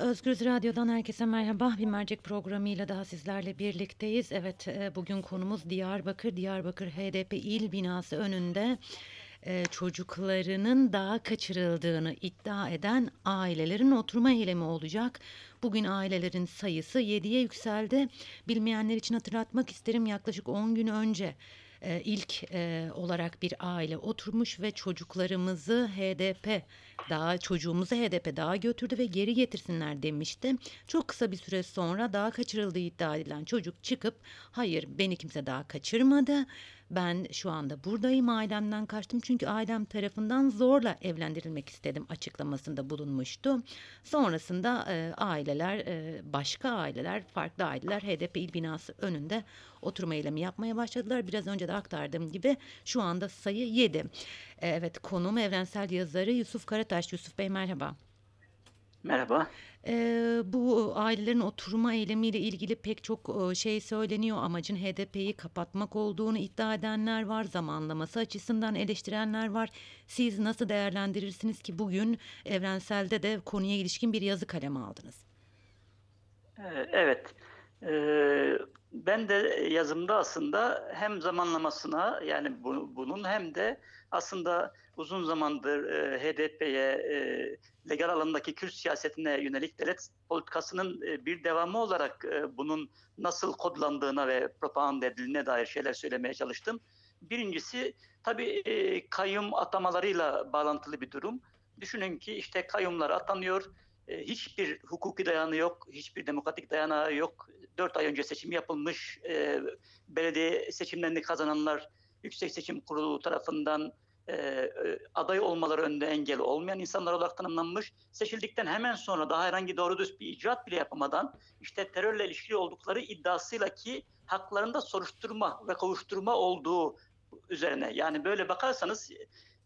Özgürüz Radyo'dan herkese merhaba. Bir mercek programıyla daha sizlerle birlikteyiz. Evet, e, bugün konumuz Diyarbakır. Diyarbakır HDP il binası önünde e, çocuklarının daha kaçırıldığını iddia eden ailelerin oturma eylemi olacak. Bugün ailelerin sayısı 7'ye yükseldi. Bilmeyenler için hatırlatmak isterim yaklaşık 10 gün önce e, ilk e, olarak bir aile oturmuş ve çocuklarımızı HDP daha çocuğumuzu HDP daha götürdü ve geri getirsinler demişti. Çok kısa bir süre sonra daha kaçırıldığı iddia edilen çocuk çıkıp hayır beni kimse daha kaçırmadı. Ben şu anda buradayım ailemden kaçtım çünkü ailem tarafından zorla evlendirilmek istedim açıklamasında bulunmuştu. Sonrasında e, aileler e, başka aileler farklı aileler HDP il binası önünde oturma eylemi yapmaya başladılar. Biraz önce de aktardığım gibi şu anda sayı 7. Evet konum evrensel yazarı Yusuf Karataş. Yusuf Bey merhaba. Merhaba. Ee, bu ailelerin oturma eylemiyle ilgili pek çok e, şey söyleniyor. Amacın HDP'yi kapatmak olduğunu iddia edenler var. Zamanlaması açısından eleştirenler var. Siz nasıl değerlendirirsiniz ki bugün Evrensel'de de konuya ilişkin bir yazı kaleme aldınız? Ee, Evet. Ee, Ben de yazımda aslında hem zamanlamasına yani bu- bunun hem de aslında uzun zamandır e, HDP'ye e, legal alandaki Kürt siyasetine yönelik devlet politikasının e, bir devamı olarak e, bunun nasıl kodlandığına ve propaganda edildiğine dair şeyler söylemeye çalıştım. Birincisi tabii e, kayyum atamalarıyla bağlantılı bir durum. Düşünün ki işte kayyumlar atanıyor. E, hiçbir hukuki dayanı yok, hiçbir demokratik dayanağı yok. Dört ay önce seçim yapılmış, e, belediye seçimlerini kazananlar Yüksek Seçim Kurulu tarafından e, e, aday olmaları önünde engel olmayan insanlar olarak tanımlanmış. Seçildikten hemen sonra daha herhangi doğru düz bir icraat bile yapamadan işte terörle ilişkili oldukları iddiasıyla ki haklarında soruşturma ve kovuşturma olduğu üzerine. Yani böyle bakarsanız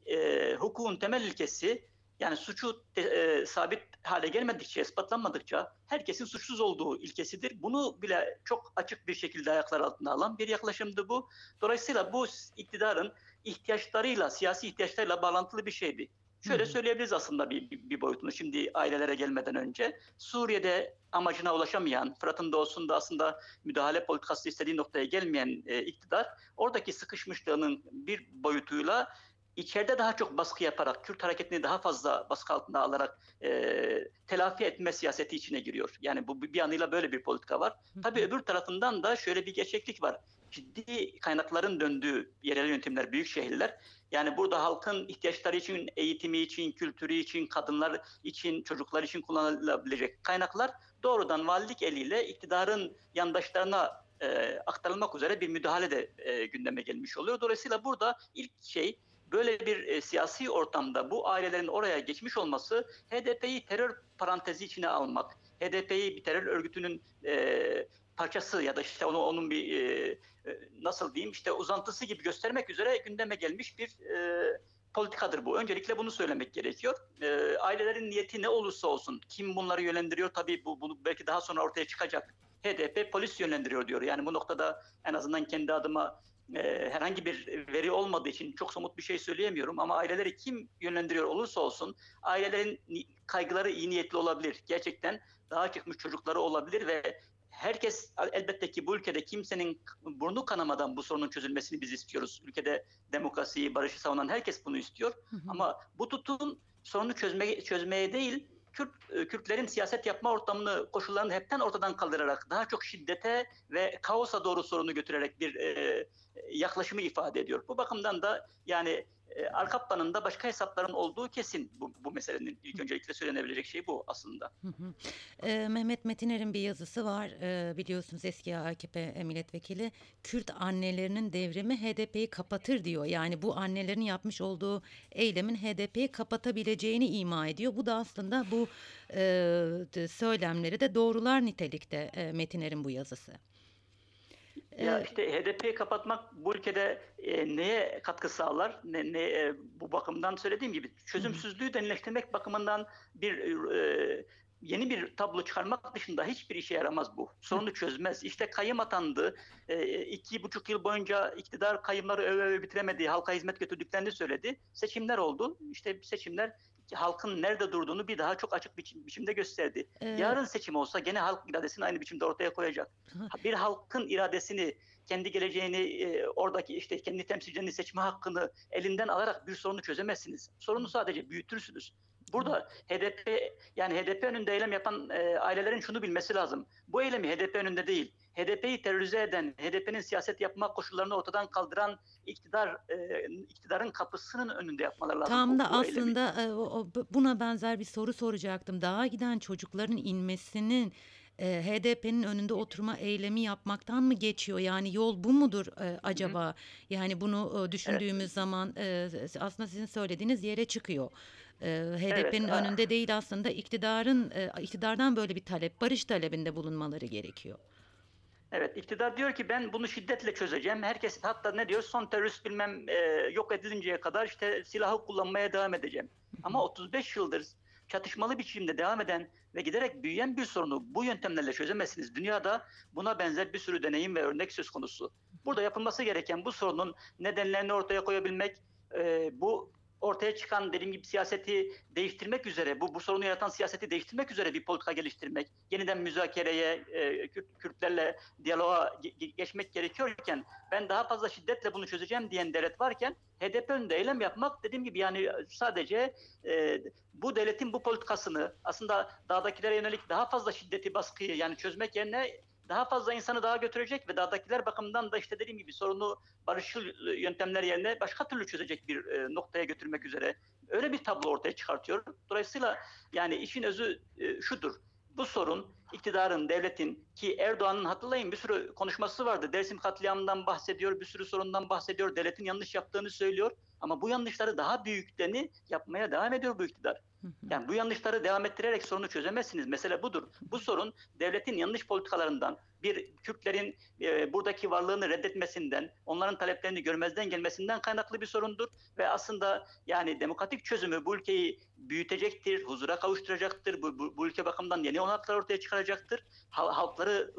e, hukukun temel ilkesi yani suçu de, e, sabit hale gelmedikçe, ispatlanmadıkça herkesin suçsuz olduğu ilkesidir. Bunu bile çok açık bir şekilde ayaklar altına alan bir yaklaşımdı bu. Dolayısıyla bu iktidarın ihtiyaçlarıyla, siyasi ihtiyaçlarıyla bağlantılı bir şeydi. Şöyle söyleyebiliriz aslında bir, bir, bir boyutunu şimdi ailelere gelmeden önce. Suriye'de amacına ulaşamayan, Fırat'ın doğusunda aslında müdahale politikası istediği noktaya gelmeyen e, iktidar oradaki sıkışmışlığının bir boyutuyla içeride daha çok baskı yaparak, Kürt hareketini daha fazla baskı altına alarak e, telafi etme siyaseti içine giriyor. Yani bu bir yanıyla böyle bir politika var. Tabii öbür tarafından da şöyle bir gerçeklik var. Ciddi kaynakların döndüğü yerel yönetimler, büyük şehirler. Yani burada halkın ihtiyaçları için, eğitimi için, kültürü için, kadınlar için, çocuklar için kullanılabilecek kaynaklar doğrudan valilik eliyle iktidarın yandaşlarına e, aktarılmak üzere bir müdahale de e, gündeme gelmiş oluyor. Dolayısıyla burada ilk şey böyle bir e, siyasi ortamda bu ailelerin oraya geçmiş olması HDP'yi terör parantezi içine almak, HDP'yi bir terör örgütünün e, parçası ya da işte onu onun bir e, e, nasıl diyeyim işte uzantısı gibi göstermek üzere gündeme gelmiş bir e, politikadır bu. Öncelikle bunu söylemek gerekiyor. E, ailelerin niyeti ne olursa olsun, kim bunları yönlendiriyor tabii bu bunu belki daha sonra ortaya çıkacak. HDP polis yönlendiriyor diyor. Yani bu noktada en azından kendi adıma e, herhangi bir veri olmadığı için çok somut bir şey söyleyemiyorum ama aileleri kim yönlendiriyor olursa olsun ailelerin kaygıları iyi niyetli olabilir. Gerçekten daha çıkmış çocukları olabilir ve herkes elbette ki bu ülkede kimsenin burnu kanamadan bu sorunun çözülmesini biz istiyoruz. Ülkede demokrasiyi, barışı savunan herkes bunu istiyor. Hı hı. Ama bu tutum sorunu çözmeye, çözmeye değil, Kürt, e, Kürtlerin siyaset yapma ortamını, koşullarını hepten ortadan kaldırarak, daha çok şiddete ve kaosa doğru sorunu götürerek bir e, yaklaşımı ifade ediyor. Bu bakımdan da yani e, arka planında başka hesapların olduğu kesin bu, bu meselenin ilk öncelikle söylenebilecek şey bu aslında. Hı hı. Ee, Mehmet Metiner'in bir yazısı var. Ee, biliyorsunuz eski AKP milletvekili Kürt annelerinin devrimi HDP'yi kapatır diyor. Yani bu annelerin yapmış olduğu eylemin HDP'yi kapatabileceğini ima ediyor. Bu da aslında bu e, söylemleri de doğrular nitelikte e, Metiner'in bu yazısı. Ya işte HDP'yi kapatmak bu ülkede e, neye katkı sağlar? Ne, ne e, bu bakımdan söylediğim gibi çözümsüzlüğü derinleştirmek bakımından bir e, yeni bir tablo çıkarmak dışında hiçbir işe yaramaz bu. Sorunu çözmez. İşte kayyım atandı. E, iki buçuk yıl boyunca iktidar kayyımları öve öve bitiremediği, halka hizmet götürdüklerini söyledi. Seçimler oldu. İşte seçimler halkın nerede durduğunu bir daha çok açık biçim, biçimde gösterdi. Ee, Yarın seçim olsa gene halk iradesini aynı biçimde ortaya koyacak. Bir halkın iradesini, kendi geleceğini, e, oradaki işte kendi temsilcilerini seçme hakkını elinden alarak bir sorunu çözemezsiniz. Sorunu sadece büyütürsünüz. Burada HDP yani HDP önünde eylem yapan e, ailelerin şunu bilmesi lazım. Bu eylemi HDP önünde değil. HDP'yi terörize eden, HDP'nin siyaset yapma koşullarını ortadan kaldıran iktidar e, iktidarın kapısının önünde yapmaları lazım. Tam da eylemi. aslında e, o- o- bu- buna benzer bir soru soracaktım. Dağa giden çocukların inmesinin e, HDP'nin önünde oturma eylemi yapmaktan mı geçiyor? Yani yol bu mudur e, acaba? Yani bunu e, düşündüğümüz zaman e, aslında sizin söylediğiniz yere çıkıyor. E, HDP'nin a- önünde değil aslında iktidarın e, iktidardan böyle bir talep, barış talebinde bulunmaları gerekiyor. Evet, iktidar diyor ki ben bunu şiddetle çözeceğim. Herkes hatta ne diyor? Son terörist bilmem e, yok edilinceye kadar işte silahı kullanmaya devam edeceğim. Ama 35 yıldır çatışmalı biçimde devam eden ve giderek büyüyen bir sorunu bu yöntemlerle çözemezsiniz. Dünyada buna benzer bir sürü deneyim ve örnek söz konusu. Burada yapılması gereken bu sorunun nedenlerini ortaya koyabilmek, e, bu ortaya çıkan dediğim gibi siyaseti değiştirmek üzere, bu, bu sorunu yaratan siyaseti değiştirmek üzere bir politika geliştirmek, yeniden müzakereye, e, Kürt- Kürtlerle diyaloğa ge- ge- geçmek gerekiyorken ben daha fazla şiddetle bunu çözeceğim diyen devlet varken HDP önünde eylem yapmak dediğim gibi yani sadece e, bu devletin bu politikasını aslında dağdakilere yönelik daha fazla şiddeti baskıyı yani çözmek yerine daha fazla insanı daha götürecek ve dağdakiler bakımından da işte dediğim gibi sorunu barışçıl yöntemler yerine başka türlü çözecek bir e, noktaya götürmek üzere öyle bir tablo ortaya çıkartıyor. Dolayısıyla yani işin özü e, şudur. Bu sorun iktidarın, devletin ki Erdoğan'ın hatırlayın bir sürü konuşması vardı. Dersim katliamından bahsediyor, bir sürü sorundan bahsediyor. Devletin yanlış yaptığını söylüyor. Ama bu yanlışları daha büyüklerini yapmaya devam ediyor bu iktidar. Yani bu yanlışları devam ettirerek sorunu çözemezsiniz. Mesele budur. Bu sorun devletin yanlış politikalarından, bir Kürtlerin e, buradaki varlığını reddetmesinden, onların taleplerini görmezden gelmesinden kaynaklı bir sorundur. Ve aslında yani demokratik çözümü bu ülkeyi büyütecektir, huzura kavuşturacaktır, bu, bu, bu ülke bakımından yeni olanaklar ortaya çıkaracaktır. Hal- halkları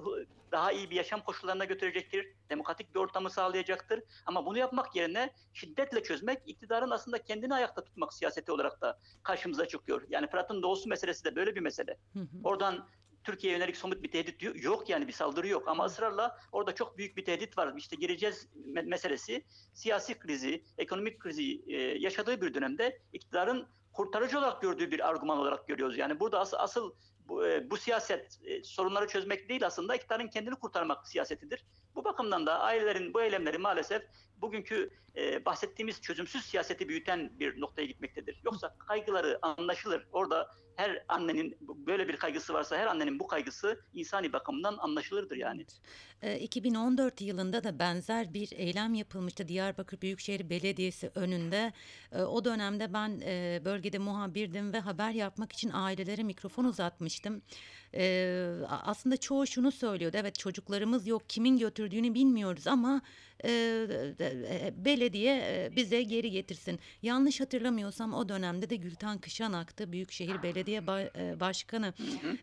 daha iyi bir yaşam koşullarına götürecektir, demokratik bir ortamı sağlayacaktır. Ama bunu yapmak yerine şiddetle çözmek, iktidarın aslında kendini ayakta tutmak siyaseti olarak da karşımıza çıkıyor. Yani Fırat'ın doğusu meselesi de böyle bir mesele. Hı hı. Oradan Türkiye'ye yönelik somut bir tehdit yok yani bir saldırı yok ama ısrarla orada çok büyük bir tehdit var. İşte gireceğiz me- meselesi siyasi krizi, ekonomik krizi e, yaşadığı bir dönemde iktidarın kurtarıcı olarak gördüğü bir argüman olarak görüyoruz. Yani burada asıl, asıl e, bu siyaset e, sorunları çözmek değil aslında iktidarın kendini kurtarmak siyasetidir. Bu bakımdan da ailelerin bu eylemleri maalesef bugünkü e, bahsettiğimiz çözümsüz siyaseti büyüten bir noktaya gitmektedir. Yoksa kaygıları anlaşılır. Orada her annenin böyle bir kaygısı varsa her annenin bu kaygısı insani bakımdan anlaşılırdır yani. E, 2014 yılında da benzer bir eylem yapılmıştı Diyarbakır Büyükşehir Belediyesi önünde. E, O dönemde ben e, bölgede muhabirdim ve haber yapmak için ailelere mikrofon uzatmıştım. E, a- Aslında çoğu şunu söylüyordu. Evet çocuklarımız yok, kimin götürdüğünü bilmiyoruz ama e, e, belediye bize geri getirsin. Yanlış hatırlamıyorsam o dönemde de Gülten Kışanak'tı Büyükşehir Belediye Ba- e, Başkanı.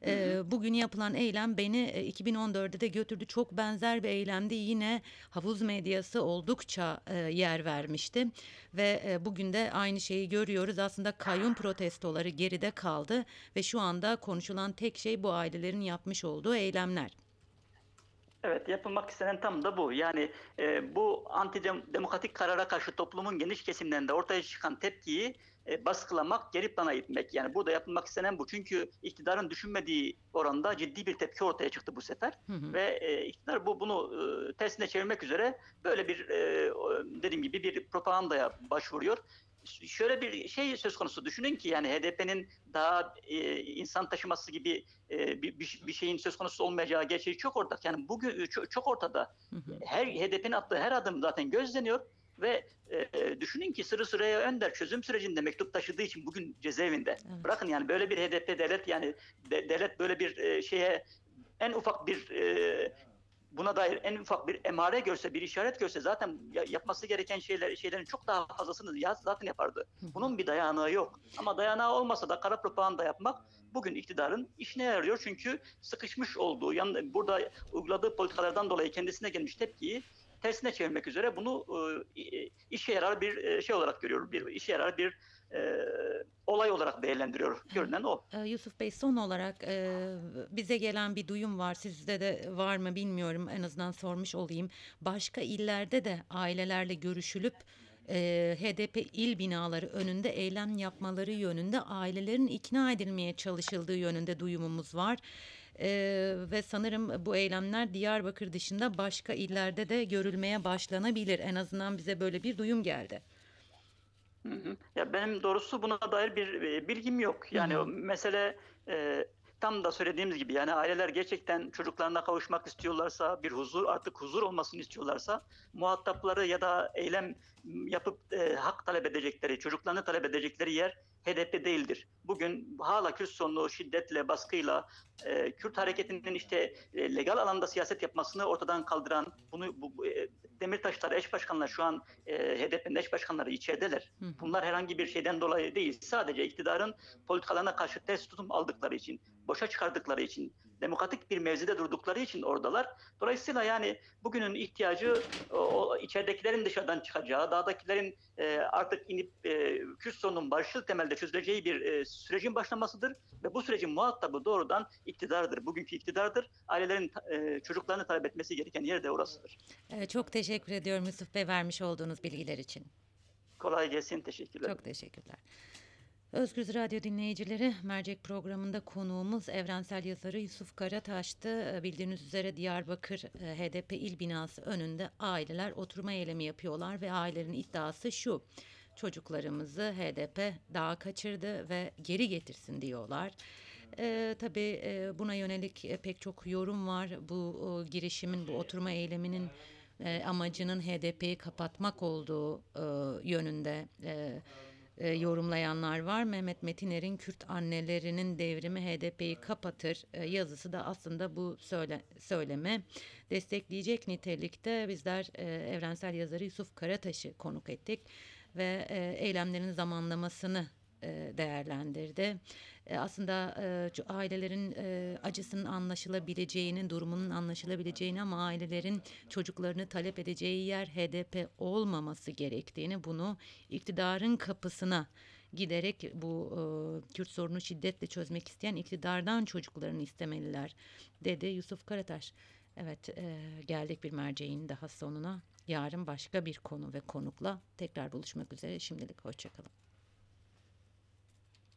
Ee, bugün yapılan eylem beni e, 2014'de de götürdü. Çok benzer bir eylemde yine havuz medyası oldukça e, yer vermişti. Ve e, bugün de aynı şeyi görüyoruz. Aslında kayyum protestoları geride kaldı ve şu anda konuşulan tek şey bu ailelerin yapmış olduğu eylemler. Evet yapılmak istenen tam da bu. Yani e, bu antidemokratik karara karşı toplumun geniş kesimlerinde ortaya çıkan tepkiyi e, baskılamak, geri plana itmek. Yani burada yapılmak istenen bu. Çünkü iktidarın düşünmediği oranda ciddi bir tepki ortaya çıktı bu sefer. Hı hı. Ve e, iktidar bu bunu e, tersine çevirmek üzere böyle bir e, dediğim gibi bir propagandaya başvuruyor. Şöyle bir şey söz konusu düşünün ki yani HDP'nin daha e, insan taşıması gibi e, bir, bir, şeyin söz konusu olmayacağı gerçeği çok ortak. Yani bugün çok, çok ortada. Her HDP'nin attığı her adım zaten gözleniyor ve e, düşünün ki Sırrı Süreyya Önder çözüm sürecinde mektup taşıdığı için bugün cezaevinde. Evet. Bırakın yani böyle bir HDP devlet yani de- devlet böyle bir e, şeye en ufak bir e, buna dair en ufak bir emare görse, bir işaret görse zaten ya- yapması gereken şeyler şeylerin çok daha fazlasını ya zaten yapardı. Bunun bir dayanağı yok. Ama dayanağı olmasa da kara propaganda yapmak bugün iktidarın işine yarıyor. Çünkü sıkışmış olduğu, yan, burada uyguladığı politikalardan dolayı kendisine gelmiş tepkiyi tersine çevirmek üzere bunu e, işe yarar bir e, şey olarak görüyor. Bir işe yarar bir e, olay olarak değerlendiriyor. Görünen o. Ee, Yusuf Bey son olarak e, bize gelen bir duyum var. Sizde de var mı bilmiyorum. En azından sormuş olayım. Başka illerde de ailelerle görüşülüp e, HDP il binaları önünde eylem yapmaları yönünde ailelerin ikna edilmeye çalışıldığı yönünde duyumumuz var. E, ve sanırım bu eylemler Diyarbakır dışında başka illerde de görülmeye başlanabilir. En azından bize böyle bir duyum geldi. Ya benim doğrusu buna dair bir e, bilgim yok. Yani Hı hı. mesele e, tam da söylediğimiz gibi yani aileler gerçekten çocuklarına kavuşmak istiyorlarsa, bir huzur artık huzur olmasını istiyorlarsa muhatapları ya da eylem yapıp e, hak talep edecekleri, çocuklarını talep edecekleri yer HDP değildir. Bugün hala Kürt sorunu şiddetle, baskıyla, e, Kürt hareketinin işte e, legal alanda siyaset yapmasını ortadan kaldıran, bunu bu, e, Demirtaşlar eş başkanlar şu an e, HDP'nin eş başkanları içerideler. Hı. Bunlar herhangi bir şeyden dolayı değil. Sadece iktidarın politikalarına karşı ters tutum aldıkları için, boşa çıkardıkları için, demokratik bir mevzide durdukları için oradalar. Dolayısıyla yani bugünün ihtiyacı o, içeridekilerin dışarıdan çıkacağı, dağdakilerin e, artık inip e, Kürt sorunun barışçıl temelde çözüleceği bir e, sürecin başlamasıdır. Ve bu sürecin muhatabı doğrudan iktidardır. Bugünkü iktidardır. Ailelerin e, çocuklarını talep etmesi gereken yer de orasıdır. E, çok teşekkür ediyorum Yusuf Bey vermiş olduğunuz bilgiler için. Kolay gelsin. Teşekkürler. Çok teşekkürler. Özgür Radyo dinleyicileri, Mercek programında konuğumuz evrensel yazarı Yusuf Karataş'tı. E, Bildiğiniz üzere Diyarbakır e, HDP il binası önünde aileler oturma eylemi yapıyorlar ve ailelerin iddiası şu. Çocuklarımızı HDP dağa kaçırdı ve geri getirsin diyorlar. E, tabii buna yönelik e, pek çok yorum var. Bu girişimin, bu oturma eyleminin e, amacının HDP'yi kapatmak olduğu yönünde e, e, yorumlayanlar var. Mehmet Metiner'in Kürt annelerinin devrimi HDP'yi kapatır e, yazısı da aslında bu söyle, söyleme destekleyecek nitelikte bizler e, evrensel yazarı Yusuf Karataş'ı konuk ettik ve e, eylemlerin zamanlamasını e, değerlendirdi. E, aslında e, ailelerin e, acısının anlaşılabileceğini, durumunun anlaşılabileceğini ama ailelerin çocuklarını talep edeceği yer HDP olmaması gerektiğini, bunu iktidarın kapısına giderek bu e, Kürt sorunu şiddetle çözmek isteyen iktidardan çocuklarını istemeliler dedi Yusuf Karataş. Evet e, geldik bir merceğin daha sonuna. Yarın başka bir konu ve konukla tekrar buluşmak üzere. Şimdilik hoşçakalın.